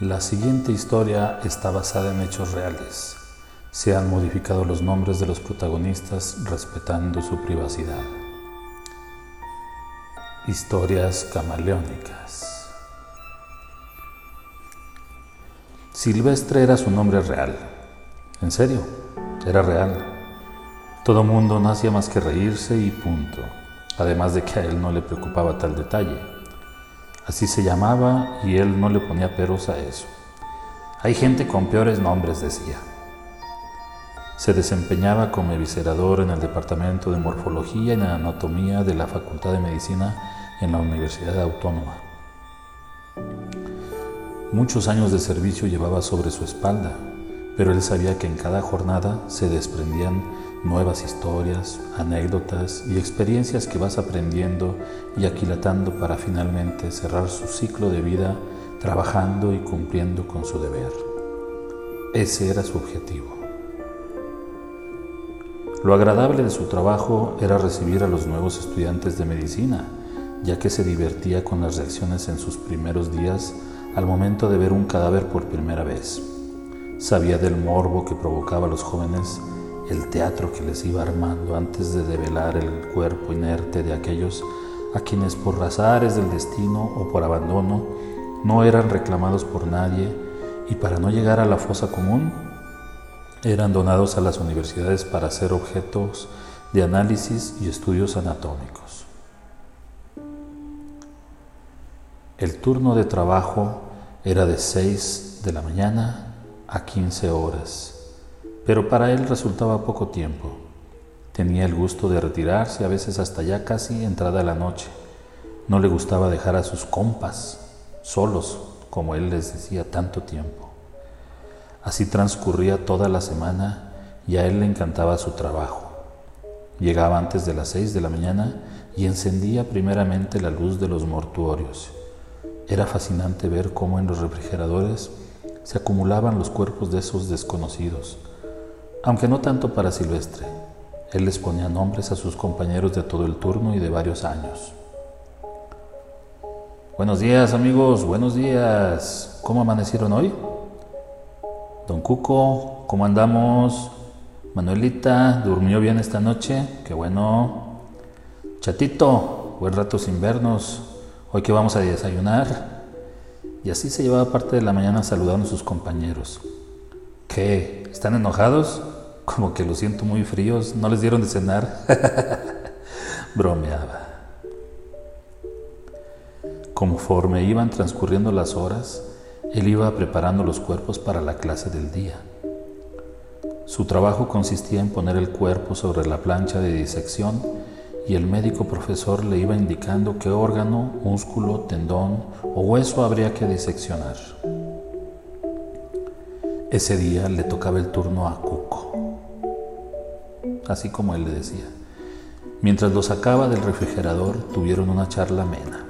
La siguiente historia está basada en hechos reales. Se han modificado los nombres de los protagonistas respetando su privacidad. Historias camaleónicas. Silvestre era su nombre real. En serio, era real. Todo mundo no hacía más que reírse y punto. Además de que a él no le preocupaba tal detalle. Así se llamaba y él no le ponía peros a eso. Hay gente con peores nombres, decía. Se desempeñaba como eviscerador en el Departamento de Morfología y Anatomía de la Facultad de Medicina en la Universidad Autónoma. Muchos años de servicio llevaba sobre su espalda, pero él sabía que en cada jornada se desprendían nuevas historias, anécdotas y experiencias que vas aprendiendo y aquilatando para finalmente cerrar su ciclo de vida trabajando y cumpliendo con su deber. Ese era su objetivo. Lo agradable de su trabajo era recibir a los nuevos estudiantes de medicina, ya que se divertía con las reacciones en sus primeros días al momento de ver un cadáver por primera vez. Sabía del morbo que provocaba a los jóvenes el teatro que les iba armando antes de develar el cuerpo inerte de aquellos a quienes por razares del destino o por abandono no eran reclamados por nadie y para no llegar a la fosa común eran donados a las universidades para ser objetos de análisis y estudios anatómicos. El turno de trabajo era de 6 de la mañana a 15 horas pero para él resultaba poco tiempo. Tenía el gusto de retirarse a veces hasta ya casi entrada la noche. No le gustaba dejar a sus compas solos, como él les decía tanto tiempo. Así transcurría toda la semana y a él le encantaba su trabajo. Llegaba antes de las seis de la mañana y encendía primeramente la luz de los mortuorios. Era fascinante ver cómo en los refrigeradores se acumulaban los cuerpos de esos desconocidos, aunque no tanto para Silvestre. Él les ponía nombres a sus compañeros de todo el turno y de varios años. Buenos días amigos, buenos días. ¿Cómo amanecieron hoy? Don Cuco, ¿cómo andamos? Manuelita, ¿durmió bien esta noche? Qué bueno. Chatito, buen rato sin vernos. Hoy que vamos a desayunar. Y así se llevaba parte de la mañana saludando a sus compañeros. ¿Qué? ¿Están enojados? Como que los siento muy fríos, no les dieron de cenar. Bromeaba. Conforme iban transcurriendo las horas, él iba preparando los cuerpos para la clase del día. Su trabajo consistía en poner el cuerpo sobre la plancha de disección y el médico profesor le iba indicando qué órgano, músculo, tendón o hueso habría que diseccionar. Ese día le tocaba el turno a Cuco así como él le decía. Mientras lo sacaba del refrigerador, tuvieron una charla amena.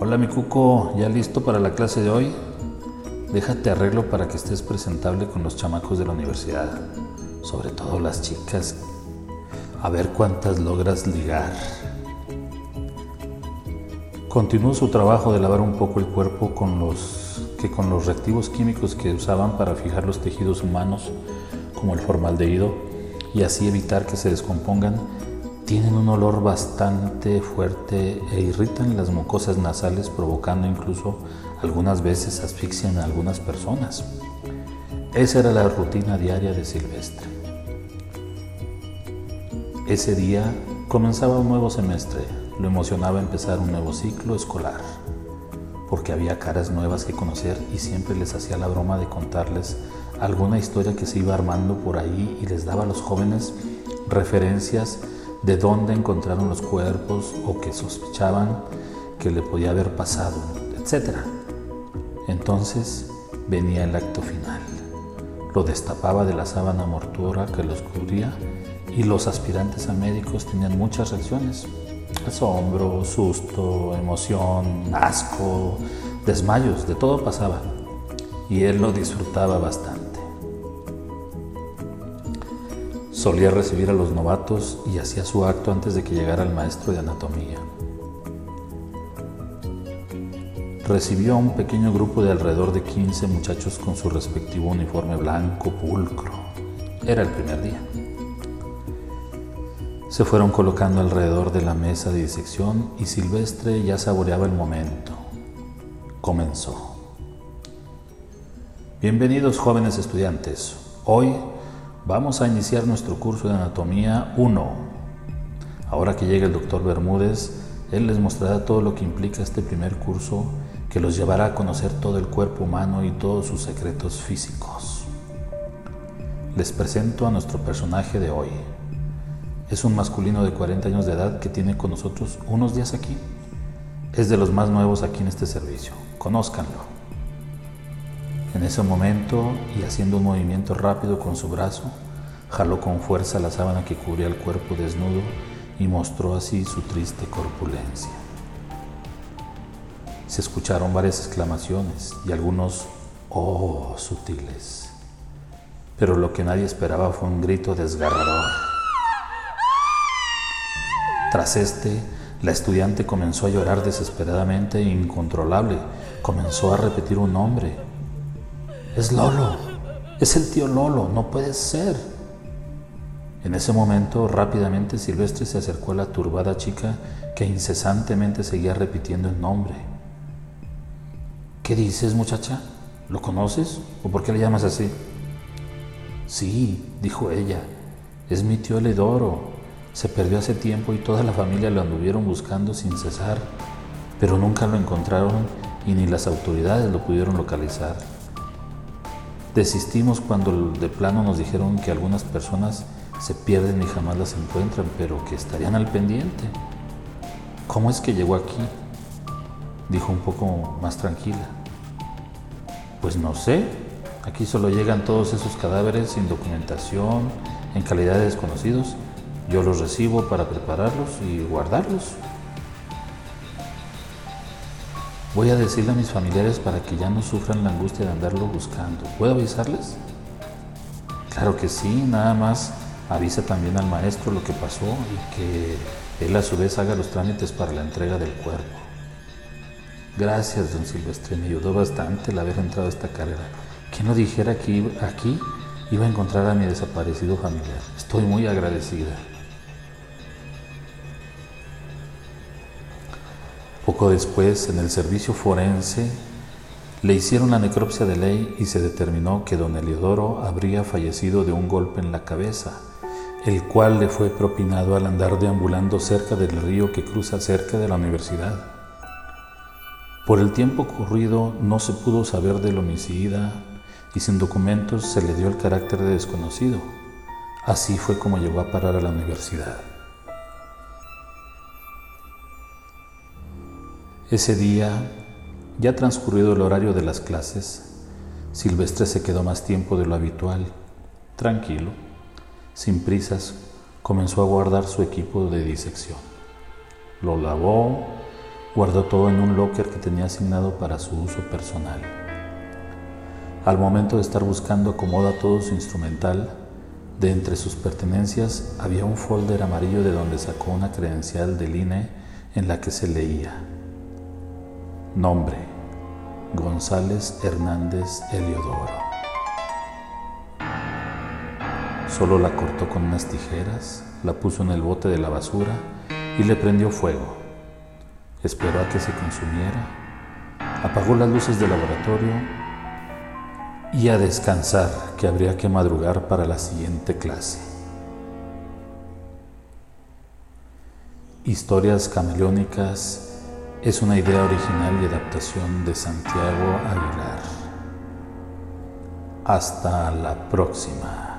Hola mi cuco, ¿ya listo para la clase de hoy? Déjate arreglo para que estés presentable con los chamacos de la universidad, sobre todo las chicas. A ver cuántas logras ligar. Continuó su trabajo de lavar un poco el cuerpo con los que con los reactivos químicos que usaban para fijar los tejidos humanos como el formaldehído, y así evitar que se descompongan, tienen un olor bastante fuerte e irritan las mucosas nasales, provocando incluso algunas veces asfixia en algunas personas. Esa era la rutina diaria de Silvestre. Ese día comenzaba un nuevo semestre, lo emocionaba empezar un nuevo ciclo escolar, porque había caras nuevas que conocer y siempre les hacía la broma de contarles alguna historia que se iba armando por ahí y les daba a los jóvenes referencias de dónde encontraron los cuerpos o que sospechaban que le podía haber pasado, etc. Entonces venía el acto final. Lo destapaba de la sábana mortuora que los cubría y los aspirantes a médicos tenían muchas reacciones. Asombro, susto, emoción, asco, desmayos, de todo pasaba. Y él lo disfrutaba bastante. Solía recibir a los novatos y hacía su acto antes de que llegara el maestro de anatomía. recibió a un pequeño grupo de alrededor de 15 muchachos con su respectivo uniforme blanco pulcro. Era el primer día. Se fueron colocando alrededor de la mesa de disección y Silvestre ya saboreaba el momento. Comenzó. Bienvenidos jóvenes estudiantes. Hoy vamos a iniciar nuestro curso de anatomía 1. Ahora que llegue el doctor Bermúdez, él les mostrará todo lo que implica este primer curso que los llevará a conocer todo el cuerpo humano y todos sus secretos físicos. Les presento a nuestro personaje de hoy. Es un masculino de 40 años de edad que tiene con nosotros unos días aquí. Es de los más nuevos aquí en este servicio. Conózcanlo. En ese momento, y haciendo un movimiento rápido con su brazo, jaló con fuerza la sábana que cubría el cuerpo desnudo y mostró así su triste corpulencia. Se escucharon varias exclamaciones y algunos oh sutiles. Pero lo que nadie esperaba fue un grito desgarrador. Tras este, la estudiante comenzó a llorar desesperadamente e incontrolable. Comenzó a repetir un nombre. Es Lolo. Es el tío Lolo. No puede ser. En ese momento, rápidamente Silvestre se acercó a la turbada chica que incesantemente seguía repitiendo el nombre. ¿Qué dices, muchacha? ¿Lo conoces? ¿O por qué le llamas así? Sí, dijo ella, es mi tío Eledoro. Se perdió hace tiempo y toda la familia lo anduvieron buscando sin cesar, pero nunca lo encontraron y ni las autoridades lo pudieron localizar. Desistimos cuando de plano nos dijeron que algunas personas se pierden y jamás las encuentran, pero que estarían al pendiente. ¿Cómo es que llegó aquí? dijo un poco más tranquila. Pues no sé, aquí solo llegan todos esos cadáveres sin documentación, en calidad de desconocidos. Yo los recibo para prepararlos y guardarlos. Voy a decirle a mis familiares para que ya no sufran la angustia de andarlo buscando. ¿Puedo avisarles? Claro que sí, nada más avisa también al maestro lo que pasó y que él a su vez haga los trámites para la entrega del cuerpo. Gracias, don Silvestre, me ayudó bastante el haber entrado a esta carrera. Que no dijera que aquí iba a encontrar a mi desaparecido familiar. Estoy muy agradecida. Poco después, en el servicio forense, le hicieron la necropsia de ley y se determinó que don Eliodoro habría fallecido de un golpe en la cabeza, el cual le fue propinado al andar deambulando cerca del río que cruza cerca de la universidad. Por el tiempo ocurrido no se pudo saber del homicida y sin documentos se le dio el carácter de desconocido. Así fue como llegó a parar a la universidad. Ese día, ya transcurrido el horario de las clases, Silvestre se quedó más tiempo de lo habitual. Tranquilo, sin prisas, comenzó a guardar su equipo de disección. Lo lavó, Guardó todo en un locker que tenía asignado para su uso personal. Al momento de estar buscando acomoda todo su instrumental, de entre sus pertenencias había un folder amarillo de donde sacó una credencial del INE en la que se leía Nombre González Hernández Eliodoro. Solo la cortó con unas tijeras, la puso en el bote de la basura y le prendió fuego esperó a que se consumiera, apagó las luces del laboratorio y a descansar, que habría que madrugar para la siguiente clase. Historias camaleónicas es una idea original y adaptación de Santiago Aguilar. Hasta la próxima.